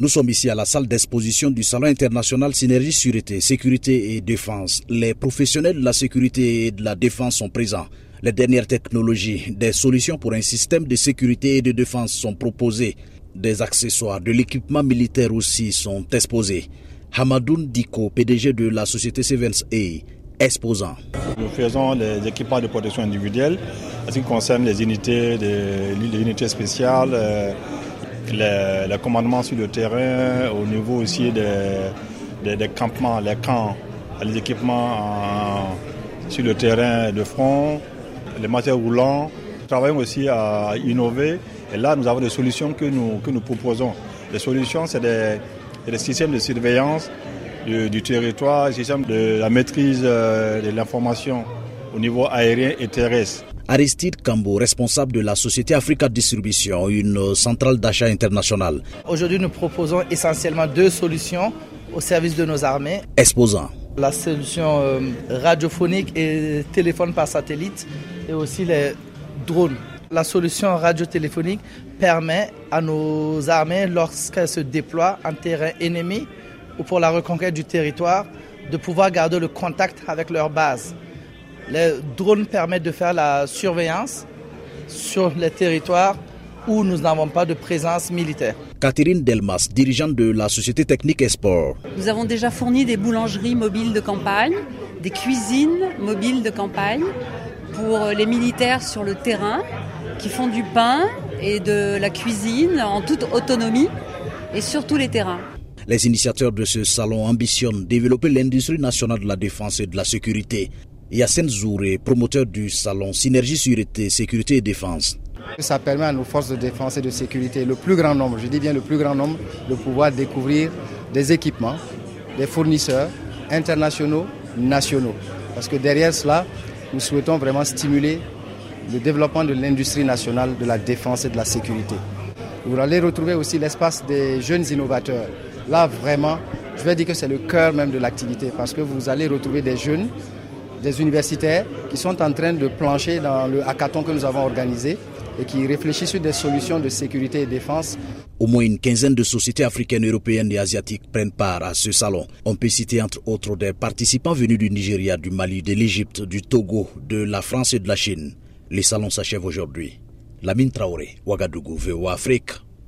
Nous sommes ici à la salle d'exposition du Salon international Synergie Sûreté, Sécurité et Défense. Les professionnels de la sécurité et de la défense sont présents. Les dernières technologies, des solutions pour un système de sécurité et de défense sont proposées. Des accessoires, de l'équipement militaire aussi sont exposés. Hamadoun Diko, PDG de la société Sevens A, exposant. Nous faisons les équipements de protection individuelle, en ce qui concerne les unités, les unités spéciales, les, commandements sur le terrain, au niveau aussi des, des, campements, les camps, les équipements sur le terrain de front, les matériaux roulants. Nous travaillons aussi à innover et là nous avons des solutions que nous, que nous proposons. Les solutions, c'est des, des, systèmes de surveillance du, territoire, des systèmes de la maîtrise euh, de l'information au niveau aérien et terrestre. Aristide Cambo, responsable de la société Africa Distribution, une centrale d'achat internationale. Aujourd'hui, nous proposons essentiellement deux solutions au service de nos armées. Exposant. La solution euh, radiophonique et téléphone par satellite et aussi les drones. La solution radiotéléphonique permet à nos armées, lorsqu'elles se déploient en terrain ennemi ou pour la reconquête du territoire, de pouvoir garder le contact avec leur base. Les drones permettent de faire la surveillance sur les territoires où nous n'avons pas de présence militaire. Catherine Delmas, dirigeante de la société technique Esport. Nous avons déjà fourni des boulangeries mobiles de campagne, des cuisines mobiles de campagne pour les militaires sur le terrain qui font du pain et de la cuisine en toute autonomie et sur tous les terrains. Les initiateurs de ce salon ambitionnent développer l'industrie nationale de la défense et de la sécurité Yassine Zouré, promoteur du salon Synergie Sûreté, Sécurité et Défense. Ça permet à nos forces de défense et de sécurité, le plus grand nombre, je dis bien le plus grand nombre, de pouvoir découvrir des équipements, des fournisseurs internationaux, nationaux. Parce que derrière cela, nous souhaitons vraiment stimuler le développement de l'industrie nationale de la défense et de la sécurité. Vous allez retrouver aussi l'espace des jeunes innovateurs. Là, vraiment, je vais dire que c'est le cœur même de l'activité parce que vous allez retrouver des jeunes des universitaires qui sont en train de plancher dans le hackathon que nous avons organisé et qui réfléchissent sur des solutions de sécurité et défense. Au moins une quinzaine de sociétés africaines, européennes et asiatiques prennent part à ce salon. On peut citer entre autres des participants venus du Nigeria, du Mali, de l'Égypte, du Togo, de la France et de la Chine. Les salons s'achèvent aujourd'hui. Lamine Traoré, Ouagadougou, VOA Afrique.